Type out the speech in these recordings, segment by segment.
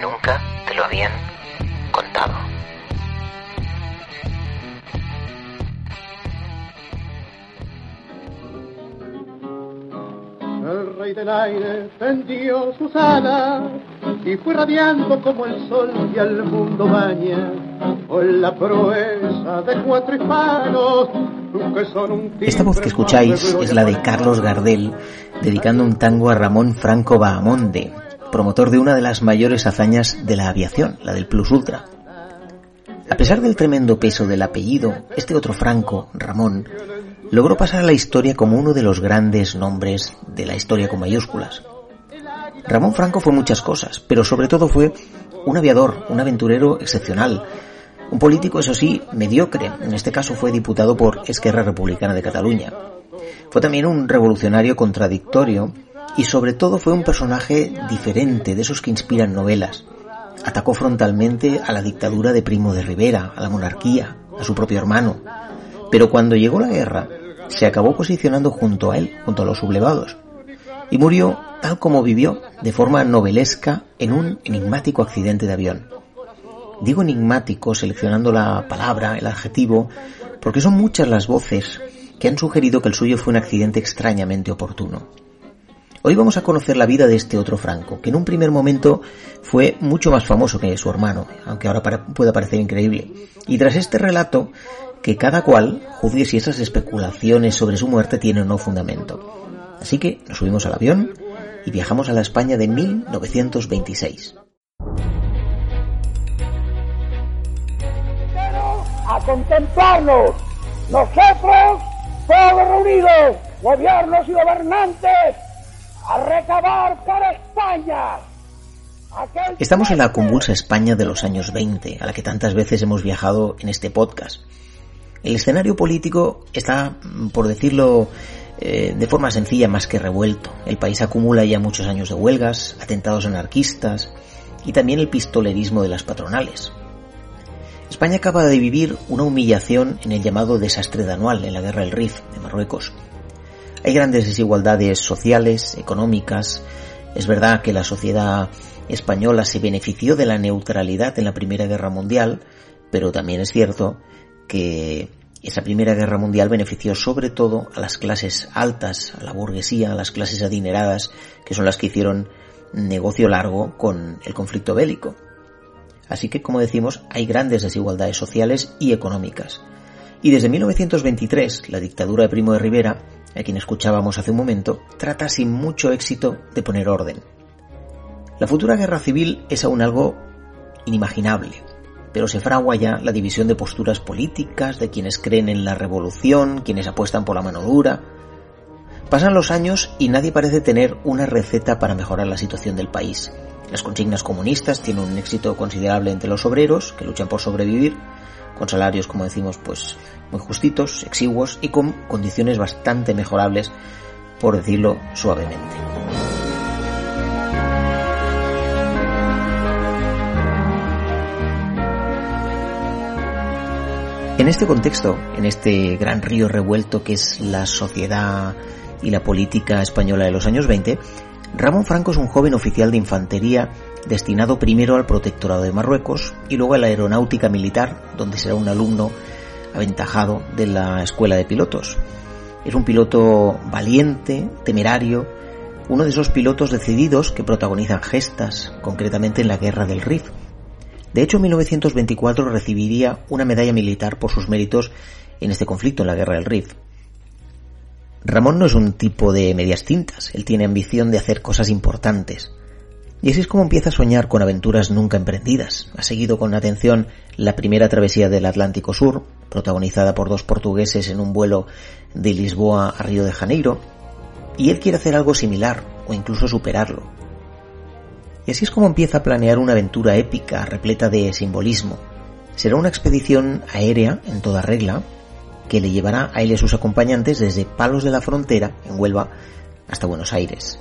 Nunca te lo habían contado. El rey del aire tendió sus alas y fue radiando como el sol que al mundo baña con la proeza de cuatro hispanos Esta voz que escucháis es la de Carlos Gardel dedicando un tango a Ramón Franco Bahamonde, promotor de una de las mayores hazañas de la aviación, la del Plus Ultra. A pesar del tremendo peso del apellido, este otro Franco, Ramón, logró pasar a la historia como uno de los grandes nombres de la historia con mayúsculas. Ramón Franco fue muchas cosas, pero sobre todo fue un aviador, un aventurero excepcional, un político, eso sí, mediocre, en este caso fue diputado por Esquerra Republicana de Cataluña. Fue también un revolucionario contradictorio y sobre todo fue un personaje diferente, de esos que inspiran novelas. Atacó frontalmente a la dictadura de Primo de Rivera, a la monarquía, a su propio hermano. Pero cuando llegó la guerra, se acabó posicionando junto a él, junto a los sublevados, y murió tal como vivió, de forma novelesca, en un enigmático accidente de avión. Digo enigmático seleccionando la palabra, el adjetivo, porque son muchas las voces que han sugerido que el suyo fue un accidente extrañamente oportuno. Hoy vamos a conocer la vida de este otro Franco, que en un primer momento fue mucho más famoso que su hermano, aunque ahora pueda parecer increíble. Y tras este relato, que cada cual juzgue si esas especulaciones sobre su muerte tienen o no fundamento. Así que nos subimos al avión y viajamos a la España de 1926. A contemplarnos, nosotros, todos reunidos, gobiernos y gobernantes, a recabar para España. Estamos en la convulsa España de los años 20, a la que tantas veces hemos viajado en este podcast. El escenario político está, por decirlo eh, de forma sencilla, más que revuelto. El país acumula ya muchos años de huelgas, atentados anarquistas y también el pistolerismo de las patronales. España acaba de vivir una humillación en el llamado desastre de anual en la guerra del Rif de Marruecos. Hay grandes desigualdades sociales, económicas. Es verdad que la sociedad española se benefició de la neutralidad en la Primera Guerra Mundial, pero también es cierto que esa Primera Guerra Mundial benefició sobre todo a las clases altas, a la burguesía, a las clases adineradas, que son las que hicieron negocio largo con el conflicto bélico. Así que, como decimos, hay grandes desigualdades sociales y económicas. Y desde 1923, la dictadura de Primo de Rivera, a quien escuchábamos hace un momento, trata sin mucho éxito de poner orden. La futura guerra civil es aún algo inimaginable, pero se fragua ya la división de posturas políticas, de quienes creen en la revolución, quienes apuestan por la mano dura. Pasan los años y nadie parece tener una receta para mejorar la situación del país. Las consignas comunistas tienen un éxito considerable entre los obreros que luchan por sobrevivir, con salarios, como decimos, pues muy justitos, exiguos y con condiciones bastante mejorables, por decirlo suavemente. En este contexto, en este gran río revuelto que es la sociedad y la política española de los años 20, Ramón Franco es un joven oficial de infantería destinado primero al protectorado de Marruecos y luego a la aeronáutica militar, donde será un alumno aventajado de la escuela de pilotos. Es un piloto valiente, temerario, uno de esos pilotos decididos que protagonizan gestas, concretamente en la guerra del Rif. De hecho, en 1924 recibiría una medalla militar por sus méritos en este conflicto, en la guerra del Rif. Ramón no es un tipo de medias tintas, él tiene ambición de hacer cosas importantes. Y así es como empieza a soñar con aventuras nunca emprendidas. Ha seguido con atención la primera travesía del Atlántico Sur, protagonizada por dos portugueses en un vuelo de Lisboa a Río de Janeiro, y él quiere hacer algo similar o incluso superarlo. Y así es como empieza a planear una aventura épica repleta de simbolismo. Será una expedición aérea en toda regla, que le llevará a él y a sus acompañantes desde Palos de la Frontera, en Huelva, hasta Buenos Aires.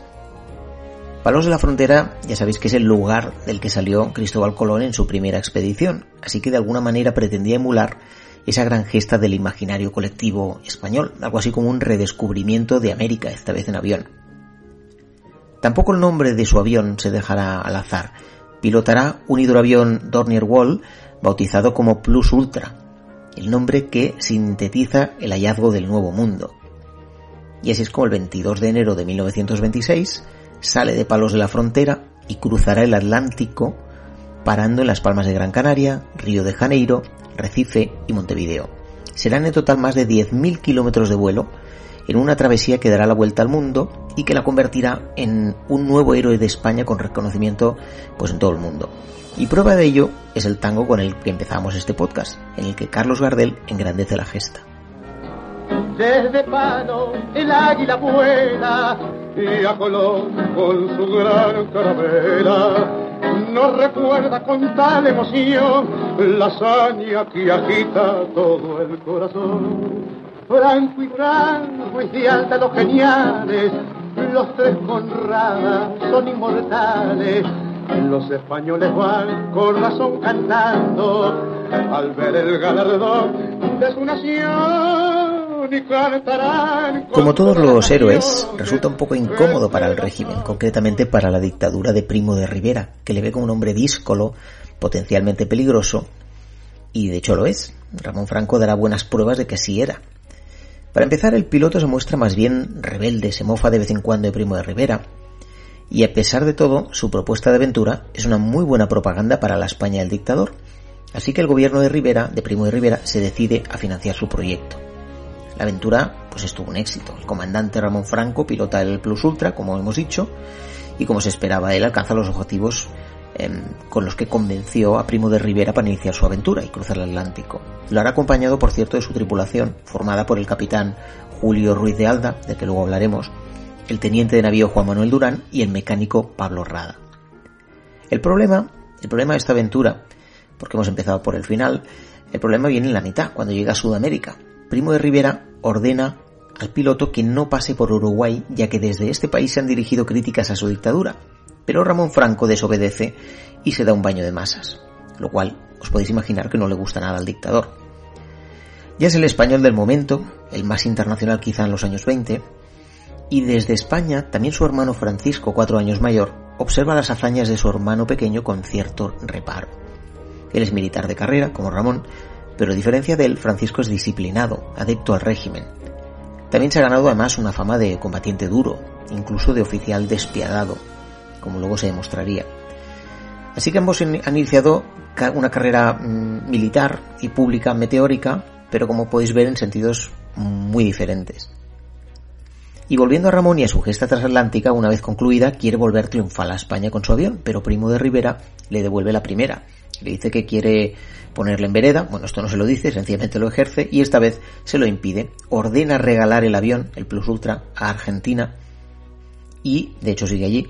Palos de la Frontera ya sabéis que es el lugar del que salió Cristóbal Colón en su primera expedición, así que de alguna manera pretendía emular esa gran gesta del imaginario colectivo español, algo así como un redescubrimiento de América, esta vez en avión. Tampoco el nombre de su avión se dejará al azar. Pilotará un hidroavión Dornier Wall bautizado como Plus Ultra, el nombre que sintetiza el hallazgo del Nuevo Mundo. Y así es como el 22 de enero de 1926 sale de Palos de la Frontera y cruzará el Atlántico parando en las Palmas de Gran Canaria, Río de Janeiro, Recife y Montevideo. Serán en total más de 10.000 kilómetros de vuelo en una travesía que dará la vuelta al mundo y que la convertirá en un nuevo héroe de España con reconocimiento pues en todo el mundo. Y prueba de ello es el tango con el que empezamos este podcast, en el que Carlos Gardel engrandece la gesta. Desde Pano el águila vuela y a Colón con su gran caravela nos recuerda con tal emoción la hazaña que agita todo el corazón. Franco y Franco y de los geniales, los tres Conradas son inmortales. Los españoles van con razón cantando al ver el galardón de su nación. Como todos los héroes, resulta un poco incómodo para el régimen, concretamente para la dictadura de Primo de Rivera, que le ve como un hombre díscolo, potencialmente peligroso, y de hecho lo es. Ramón Franco dará buenas pruebas de que así era. Para empezar, el piloto se muestra más bien rebelde, se mofa de vez en cuando de Primo de Rivera, y a pesar de todo, su propuesta de aventura es una muy buena propaganda para la España del dictador, así que el gobierno de Rivera, de Primo de Rivera, se decide a financiar su proyecto. La aventura pues estuvo un éxito. El comandante Ramón Franco pilota el Plus Ultra, como hemos dicho, y como se esperaba, él alcanza los objetivos em, con los que convenció a Primo de Rivera para iniciar su aventura y cruzar el Atlántico. Lo hará acompañado, por cierto, de su tripulación, formada por el capitán Julio Ruiz de Alda, del que luego hablaremos, el teniente de navío Juan Manuel Durán y el mecánico Pablo Rada. El problema, el problema de esta aventura, porque hemos empezado por el final, el problema viene en la mitad, cuando llega a Sudamérica. Primo de Rivera ordena al piloto que no pase por Uruguay, ya que desde este país se han dirigido críticas a su dictadura. Pero Ramón Franco desobedece y se da un baño de masas, lo cual os podéis imaginar que no le gusta nada al dictador. Ya es el español del momento, el más internacional quizá en los años 20, y desde España también su hermano Francisco, cuatro años mayor, observa las hazañas de su hermano pequeño con cierto reparo. Él es militar de carrera, como Ramón, pero a diferencia de él, Francisco es disciplinado, adepto al régimen. También se ha ganado además una fama de combatiente duro, incluso de oficial despiadado, como luego se demostraría. Así que ambos han iniciado una carrera mm, militar y pública meteórica, pero como podéis ver en sentidos muy diferentes. Y volviendo a Ramón y a su gesta transatlántica, una vez concluida, quiere volver triunfal a España con su avión, pero Primo de Rivera le devuelve la primera. Le dice que quiere ponerle en vereda, bueno, esto no se lo dice, sencillamente lo ejerce y esta vez se lo impide. Ordena regalar el avión, el Plus Ultra, a Argentina y, de hecho, sigue allí.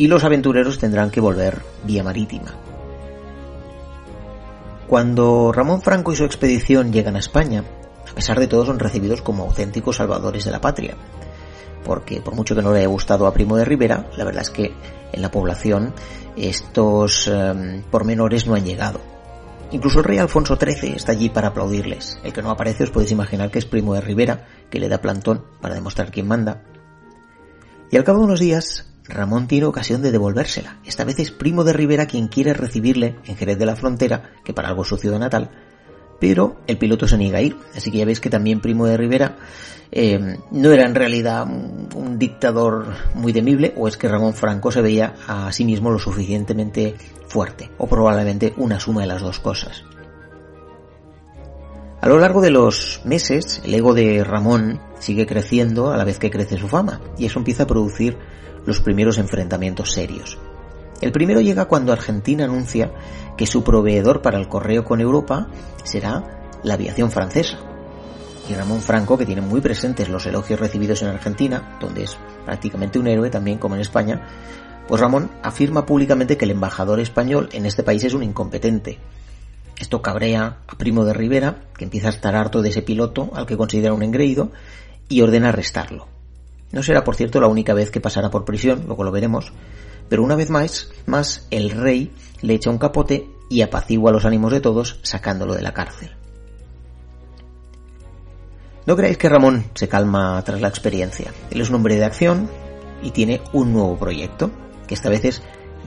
Y los aventureros tendrán que volver vía marítima. Cuando Ramón Franco y su expedición llegan a España, a pesar de todo son recibidos como auténticos salvadores de la patria. Porque por mucho que no le haya gustado a Primo de Rivera, la verdad es que en la población estos em, pormenores no han llegado. Incluso el rey Alfonso XIII está allí para aplaudirles. El que no aparece os podéis imaginar que es primo de Rivera, que le da plantón para demostrar quién manda. Y al cabo de unos días, Ramón tiene ocasión de devolvérsela. Esta vez es primo de Rivera quien quiere recibirle en Jerez de la Frontera, que para algo es su ciudad natal, pero el piloto se niega a ir. Así que ya veis que también Primo de Rivera eh, no era en realidad un, dictador muy temible, o es que Ramón Franco se veía a sí mismo lo suficientemente fuerte, o probablemente una suma de las dos cosas. A lo largo de los meses, el ego de Ramón sigue creciendo a la vez que crece su fama, y eso empieza a producir los primeros enfrentamientos serios. El primero llega cuando Argentina anuncia que su proveedor para el correo con Europa será la aviación francesa. Y Ramón Franco, que tiene muy presentes los elogios recibidos en Argentina, donde es prácticamente un héroe también como en España, pues Ramón afirma públicamente que el embajador español en este país es un incompetente. Esto cabrea a Primo de Rivera, que empieza a estar harto de ese piloto al que considera un engreído, y ordena arrestarlo. No será, por cierto, la única vez que pasará por prisión, luego lo veremos, pero una vez más, más el rey le echa un capote y apacigua los ánimos de todos sacándolo de la cárcel. No creáis que Ramón se calma tras la experiencia. Él es un hombre de acción y tiene un nuevo proyecto, que esta vez es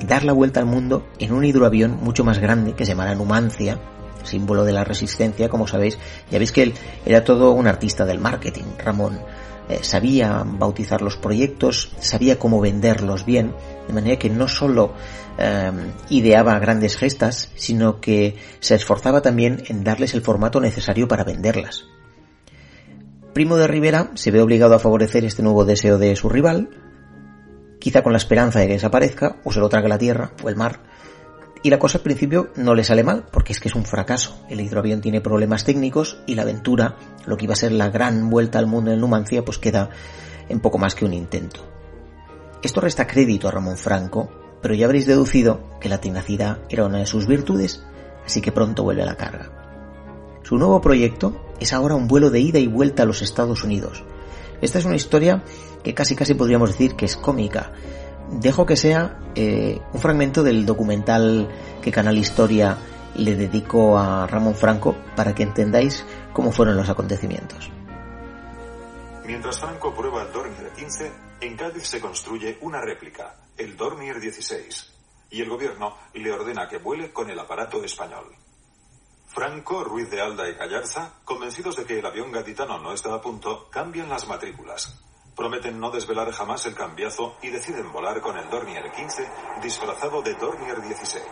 dar la vuelta al mundo en un hidroavión mucho más grande que se llamará Numancia, símbolo de la resistencia, como sabéis. Ya veis que él era todo un artista del marketing, Ramón. Eh, sabía bautizar los proyectos, sabía cómo venderlos bien, de manera que no solo eh, ideaba grandes gestas, sino que se esforzaba también en darles el formato necesario para venderlas. Primo de Rivera se ve obligado a favorecer este nuevo deseo de su rival, quizá con la esperanza de que desaparezca, o se lo trague la tierra o el mar, y la cosa al principio no le sale mal, porque es que es un fracaso. El hidroavión tiene problemas técnicos y la aventura, lo que iba a ser la gran vuelta al mundo en Numancia, pues queda en poco más que un intento. Esto resta crédito a Ramón Franco, pero ya habréis deducido que la tenacidad era una de sus virtudes, así que pronto vuelve a la carga. Su nuevo proyecto es ahora un vuelo de ida y vuelta a los Estados Unidos. Esta es una historia que casi casi podríamos decir que es cómica, dejo que sea eh, un fragmento del documental que Canal Historia le dedicó a Ramón Franco para que entendáis cómo fueron los acontecimientos. Mientras Franco prueba el Dornier 15, en Cádiz se construye una réplica, el Dornier 16, y el gobierno le ordena que vuele con el aparato español. Franco, Ruiz de Alda y Gallarza, convencidos de que el avión gaditano no está a punto, cambian las matrículas. Prometen no desvelar jamás el cambiazo y deciden volar con el Dornier 15 disfrazado de Dornier 16.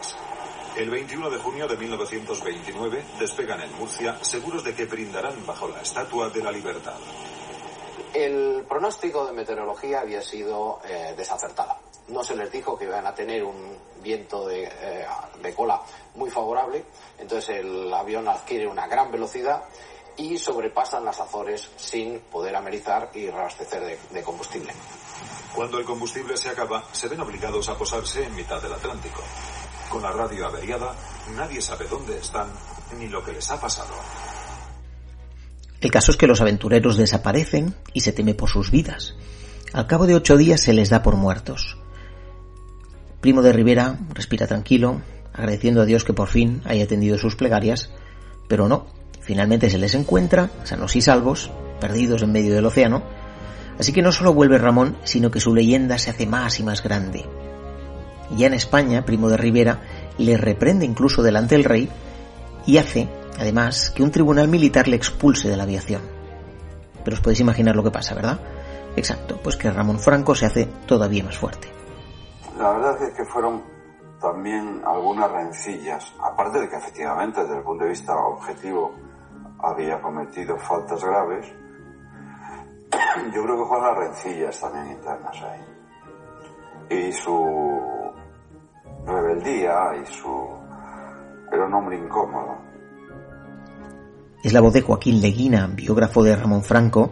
El 21 de junio de 1929 despegan en Murcia seguros de que brindarán bajo la Estatua de la Libertad. El pronóstico de meteorología había sido eh. No se les dijo que iban a tener un viento de, eh, de cola muy favorable, entonces el avión adquiere una gran velocidad y sobrepasan las Azores sin poder amenizar y reabastecer de, de, combustible. Cuando el combustible se acaba, se ven obligados a posarse en mitad del Atlántico. Con la radio averiada, nadie sabe dónde están ni lo que les ha pasado. El caso es que los aventureros desaparecen y se teme por sus vidas. Al cabo de ocho días se les da por muertos. Primo de Rivera respira tranquilo, agradeciendo a Dios que por fin haya atendido sus plegarias, pero no, Finalmente se les encuentra, sanos y salvos, perdidos en medio del océano, así que no solo vuelve Ramón, sino que su leyenda se hace más y más grande. Ya en España, Primo de Rivera le reprende incluso delante del rey y hace, además, que un tribunal militar le expulse de la aviación. Pero os podéis imaginar lo que pasa, ¿verdad? Exacto, pues que Ramón Franco se hace todavía más fuerte. La verdad es que fueron también algunas rencillas, aparte de que efectivamente desde el punto de vista objetivo había cometido faltas graves, yo creo que fueron las rencillas también internas ahí. Y su rebeldía y su... Era un hombre incómodo. Es la voz de Joaquín Leguina, biógrafo de Ramón Franco,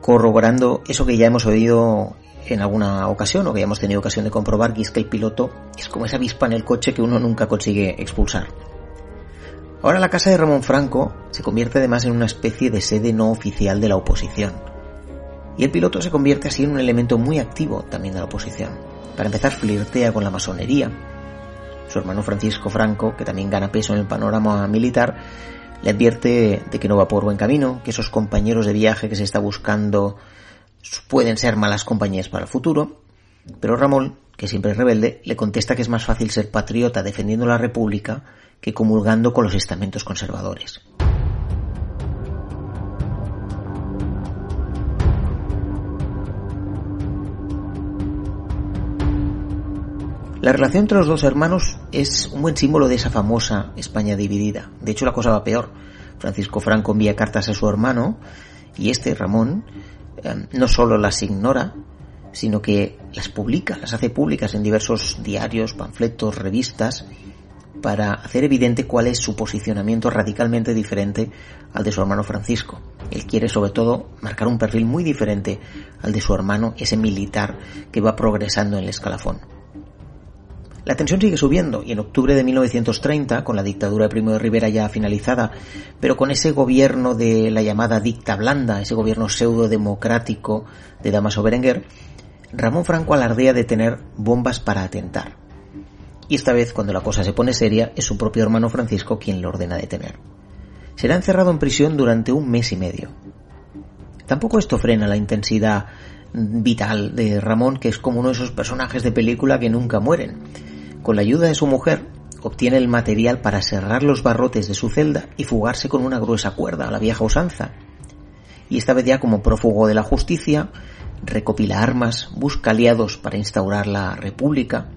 corroborando eso que ya hemos oído en alguna ocasión o que ya hemos tenido ocasión de comprobar, que es que el piloto es como esa avispa en el coche que uno nunca consigue expulsar. Ahora la casa de Ramón Franco se convierte además en una especie de sede no oficial de la oposición. Y el piloto se convierte así en un elemento muy activo también de la oposición. Para empezar, flirtea con la masonería. Su hermano Francisco Franco, que también gana peso en el panorama militar, le advierte de que no va por buen camino, que esos compañeros de viaje que se está buscando pueden ser malas compañías para el futuro, pero Ramón, que siempre es rebelde, le contesta que es más fácil ser patriota defendiendo la República que comulgando con los estamentos conservadores. La relación entre los dos hermanos es un buen símbolo de esa famosa España dividida. De hecho, la cosa va peor. Francisco Franco envía cartas a su hermano y este, Ramón, eh, no solo las ignora, sino que las publica, las hace públicas en diversos diarios, panfletos, revistas, para hacer evidente cuál es su posicionamiento radicalmente diferente al de su hermano Francisco. Él quiere sobre todo marcar un perfil muy diferente al de su hermano, ese militar que va progresando en el escalafón. La tensión sigue subiendo y en octubre de 1930, con la dictadura de Primo de Rivera ya finalizada, pero con ese gobierno de la llamada dicta blanda, ese gobierno pseudo democrático de Damaso Berenguer, Ramón Franco alardea de tener bombas para atentar y esta vez cuando la cosa se pone seria es su propio hermano Francisco quien lo ordena detener. Será encerrado en prisión durante un mes y medio. Tampoco esto frena la intensidad vital de Ramón, que es como uno de esos personajes de película que nunca mueren. Con la ayuda de su mujer, obtiene el material para cerrar los barrotes de su celda y fugarse con una gruesa cuerda a la vieja usanza. Y esta vez ya como prófugo de la justicia, recopila armas, busca aliados para instaurar la república.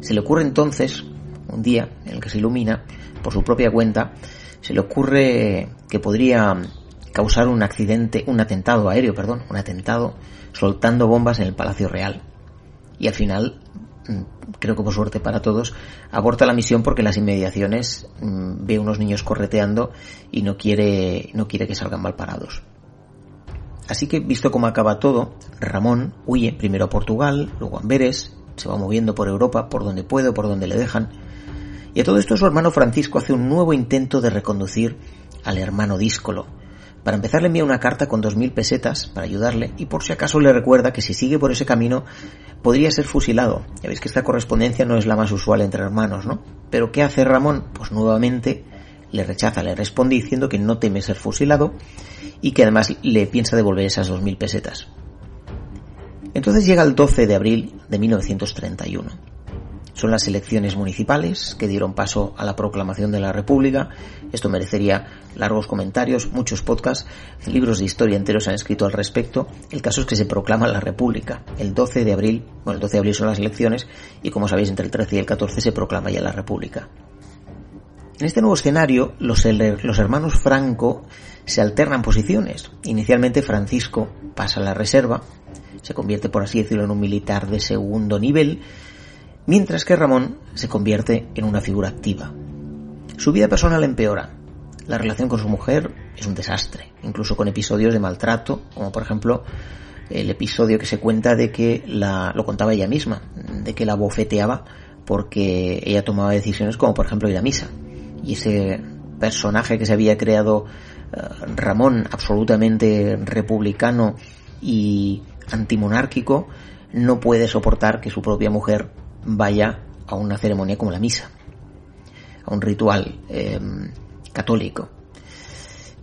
Se le ocurre entonces, un día en el que se ilumina, por su propia cuenta, se le ocurre que podría causar un accidente, un atentado aéreo, perdón, un atentado soltando bombas en el Palacio Real. Y al final, mm, creo que por suerte para todos, aborta la misión porque en las inmediaciones mm, ve unos niños correteando y no quiere, no quiere que salgan mal parados. Así que, visto cómo acaba todo, Ramón huye primero a Portugal, luego a Amberes, se va moviendo por Europa por donde puede por donde le dejan. Y a todo esto su hermano Francisco hace un nuevo intento de reconducir al hermano díscolo. Para empezar le envía una carta con dos mil pesetas para ayudarle y por si acaso le recuerda que si sigue por ese camino podría ser fusilado. Ya veis que esta correspondencia no es la más usual entre hermanos, ¿no? Pero ¿qué hace Ramón? Pues nuevamente le rechaza, le responde diciendo que no teme ser fusilado y que además le piensa devolver esas dos mil pesetas. Entonces llega el 12 de abril de 1931. Son las elecciones municipales que dieron paso a la proclamación de la República. Esto merecería largos comentarios, muchos podcasts, libros de historia enteros han escrito al respecto. El caso es que se proclama la República el 12 de abril. Bueno, el 12 de abril son las elecciones y como sabéis entre el 13 y el 14 se proclama ya la República. En este nuevo escenario, los, los hermanos Franco se alternan posiciones. Inicialmente Francisco pasa a la reserva, se convierte por así decirlo en un militar de segundo nivel, mientras que Ramón se convierte en una figura activa. Su vida personal empeora. La relación con su mujer es un desastre, incluso con episodios de maltrato, como por ejemplo el episodio que se cuenta de que la, lo contaba ella misma, de que la bofeteaba porque ella tomaba decisiones como por ejemplo ir a misa. Y ese personaje que se había creado eh, Ramón absolutamente republicano y antimonárquico no puede soportar que su propia mujer vaya a una ceremonia como la misa, a un ritual em, católico.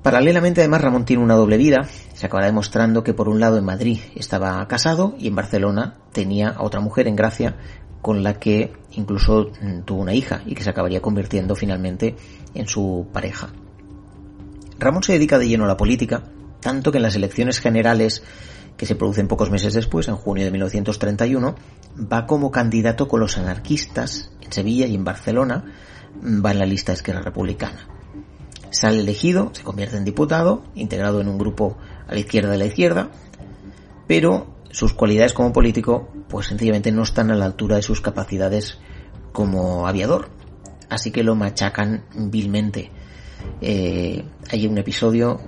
Paralelamente, además, Ramón tiene una doble vida. Se acabará demostrando que por un lado en Madrid estaba casado y en Barcelona tenía a otra mujer en Gracia con la que incluso mm, tuvo una hija y que se acabaría convirtiendo finalmente en su pareja. Ramón se dedica de lleno a la política, tanto que en las elecciones generales que se producen pocos meses después, en junio de 1931, va como candidato con los anarquistas en Sevilla y en Barcelona, va en la lista Esquerra Republicana. Sale elegido, se convierte en diputado, integrado en un grupo a la izquierda de la izquierda, pero sus cualidades como político pues sencillamente no están a la altura de sus capacidades como aviador. Así que lo machacan vilmente eh, hay un episodio,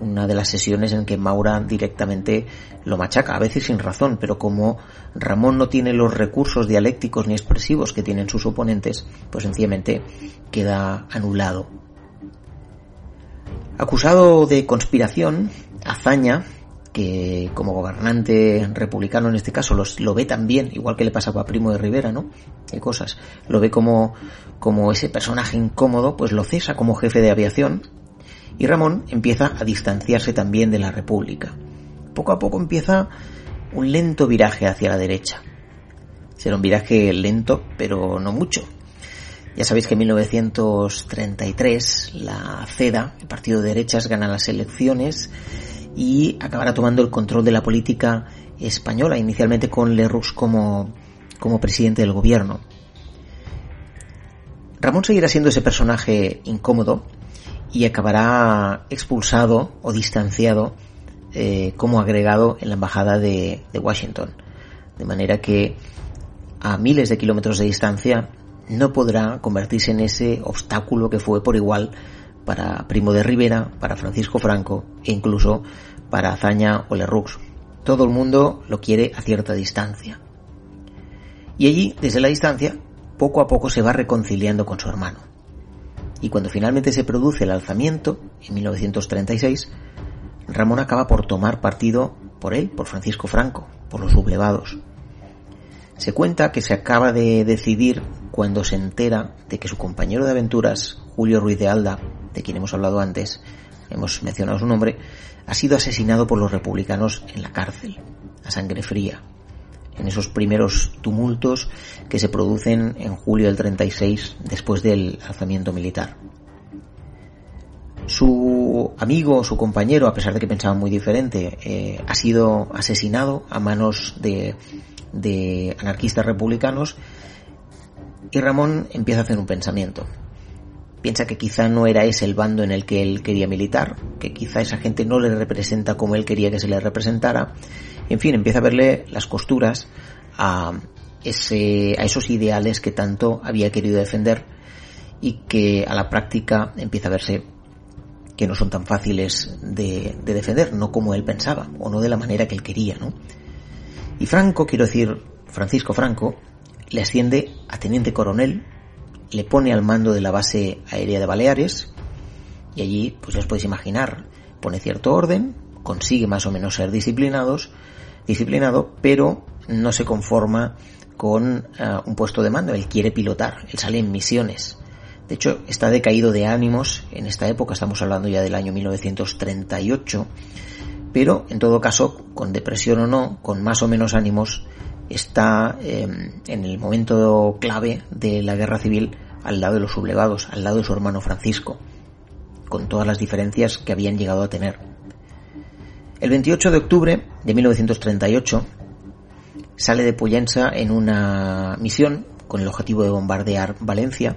una de las sesiones en que Maura directamente lo machaca, a veces sin razón, pero como Ramón no tiene los recursos dialécticos ni expresivos que tienen sus oponentes, pues sencillamente queda anulado. Acusado de conspiración, Azaña que como gobernante republicano en este caso lo ve también, igual que le pasaba a Primo de Rivera, ¿no? Qué cosas. Lo ve como, como ese personaje incómodo, pues lo cesa como jefe de aviación y Ramón empieza a distanciarse también de la República. Poco a poco empieza un lento viraje hacia la derecha. Será un viraje lento, pero no mucho. Ya sabéis que en 1933 la CEDA, el partido de derechas, gana las elecciones y acabará tomando el control de la política española, inicialmente con Lerroux como, como presidente del gobierno. Ramón seguirá siendo ese personaje incómodo y acabará expulsado o distanciado eh, como agregado en la embajada de, de Washington. De manera que a miles de kilómetros de distancia no podrá convertirse en ese obstáculo que fue por igual para Primo de Rivera, para Francisco Franco e incluso para Azaña o Lerroux. Todo el mundo lo quiere a cierta distancia. Y allí, desde la distancia, poco a poco se va reconciliando con su hermano. Y cuando finalmente se produce el alzamiento, en 1936, Ramón acaba por tomar partido por él, por Francisco Franco, por los sublevados. Se cuenta que se acaba de decidir cuando se entera de que su compañero de aventuras, Julio Ruiz de Alda, de quien hemos hablado antes, hemos mencionado su nombre, ha sido asesinado por los republicanos en la cárcel, a sangre fría, en esos primeros tumultos que se producen en julio del 36 después del alzamiento militar. Su amigo, su compañero, a pesar de que pensaba muy diferente, eh, ha sido asesinado a manos de, de anarquistas republicanos y Ramón empieza a hacer un pensamiento. Piensa que quizá no era ese el bando en el que él quería militar, que quizá esa gente no le representa como él quería que se le representara. En fin, empieza a verle las costuras a, ese, a esos ideales que tanto había querido defender y que a la práctica empieza a verse que no son tan fáciles de, de, defender, no como él pensaba, o no de la manera que él quería, ¿no? Y Franco, quiero decir, Francisco Franco, le asciende a teniente coronel, le pone al mando de la base aérea de Baleares, y allí, pues ya os podéis imaginar, pone cierto orden, consigue más o menos ser disciplinados, disciplinado, pero no se conforma con uh, un puesto de mando, él quiere pilotar, él sale en misiones. De hecho, está decaído de ánimos en esta época, estamos hablando ya del año 1938, pero en todo caso, con depresión o no, con más o menos ánimos, está eh, en el momento clave de la guerra civil al lado de los sublevados, al lado de su hermano Francisco, con todas las diferencias que habían llegado a tener. El 28 de octubre de 1938 sale de Pollensa en una misión con el objetivo de bombardear Valencia.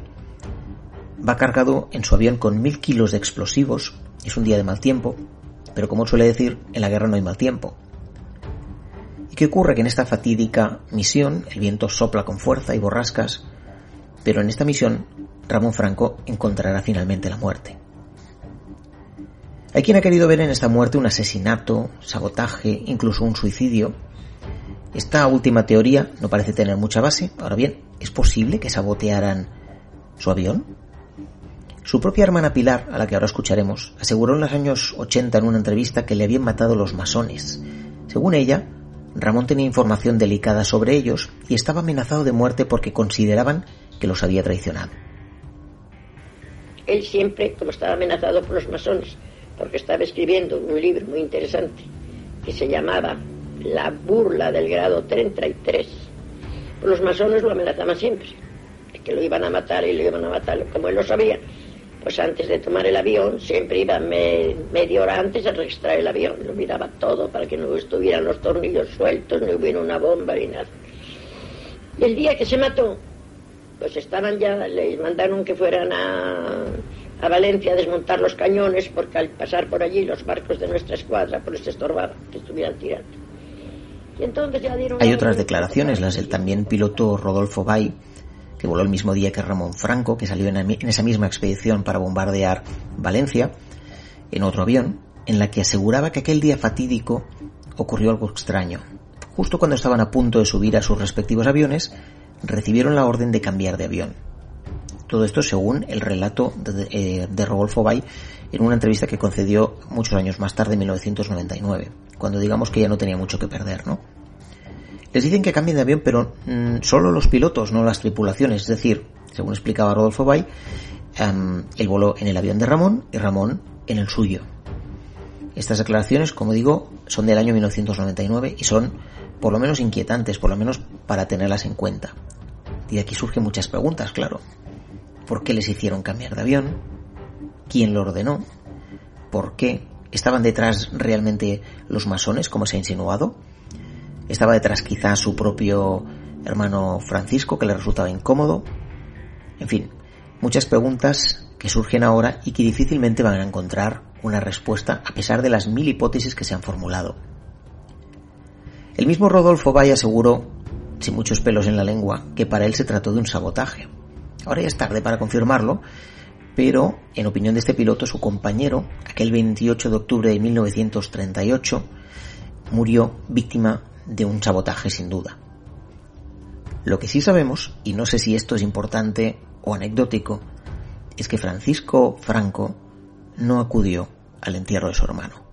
Va cargado en su avión con mil kilos de explosivos. Es un día de mal tiempo, pero como suele decir, en la guerra no hay mal tiempo. ¿Y qué ocurre? Que en esta fatídica misión el viento sopla con fuerza y borrascas, pero en esta misión Ramón Franco encontrará finalmente la muerte. Hay quien ha querido ver en esta muerte un asesinato, sabotaje, incluso un suicidio. Esta última teoría no parece tener mucha base. Ahora bien, ¿es posible que sabotearan su avión? Su propia hermana Pilar, a la que ahora escucharemos, aseguró en los años 80 en una entrevista que le habían matado los masones. Según ella, Ramón tenía información delicada sobre ellos y estaba amenazado de muerte porque consideraban que los había traicionado. Él siempre, como estaba amenazado por los masones, porque estaba escribiendo un libro muy interesante que se llamaba La burla del grado 33, pues los masones lo amenazaban siempre, que lo iban a matar y lo iban a matar, como él lo sabía. Pues antes de tomar el avión, siempre iba me, media hora antes a registrar el avión, lo miraba todo para que no estuvieran los tornillos sueltos, no hubiera una bomba ni nada. Y el día que se mató, pues estaban ya, les mandaron que fueran a, a Valencia a desmontar los cañones porque al pasar por allí los barcos de nuestra escuadra pues les estorbaba que estuvieran tirando. Y entonces ya dieron Hay otras declaraciones, las del también piloto Rodolfo Bay, que voló el mismo día que Ramón Franco, que salió en, esa misma expedición para bombardear Valencia, en otro avión, en la que aseguraba que aquel día fatídico ocurrió algo extraño. Justo cuando estaban a punto de subir a sus respectivos aviones, recibieron la orden de cambiar de avión. Todo esto según el relato de, eh, de Rodolfo Bay en una entrevista que concedió muchos años más tarde, en 1999, cuando digamos que ya no tenía mucho que perder, ¿no? Les dicen que cambien de avión, pero mmm, solo los pilotos, no las tripulaciones. Es decir, según explicaba Rodolfo Bay, um, él voló en el avión de Ramón y Ramón en el suyo. Estas declaraciones, como digo, son del año 1999 y son por lo menos inquietantes, por lo menos para tenerlas en cuenta. Y aquí surgen muchas preguntas, claro. ¿Por qué les hicieron cambiar de avión? ¿Quién lo ordenó? ¿Por qué? ¿Estaban detrás realmente los masones, como se ha insinuado? ¿Estaba detrás quizás su propio hermano Francisco, que le resultaba incómodo? En fin, muchas preguntas que surgen ahora y que difícilmente van a encontrar una respuesta a pesar de las mil hipótesis que se han formulado. El mismo Rodolfo Valle aseguró, sin muchos pelos en la lengua, que para él se trató de un sabotaje. Ahora ya es tarde para confirmarlo, pero en opinión de este piloto, su compañero, aquel 28 de octubre de 1938, murió víctima de un sabotaje sin duda. Lo que sí sabemos, y no sé si esto es importante o anecdótico, es que Francisco Franco no acudió al entierro de su hermano.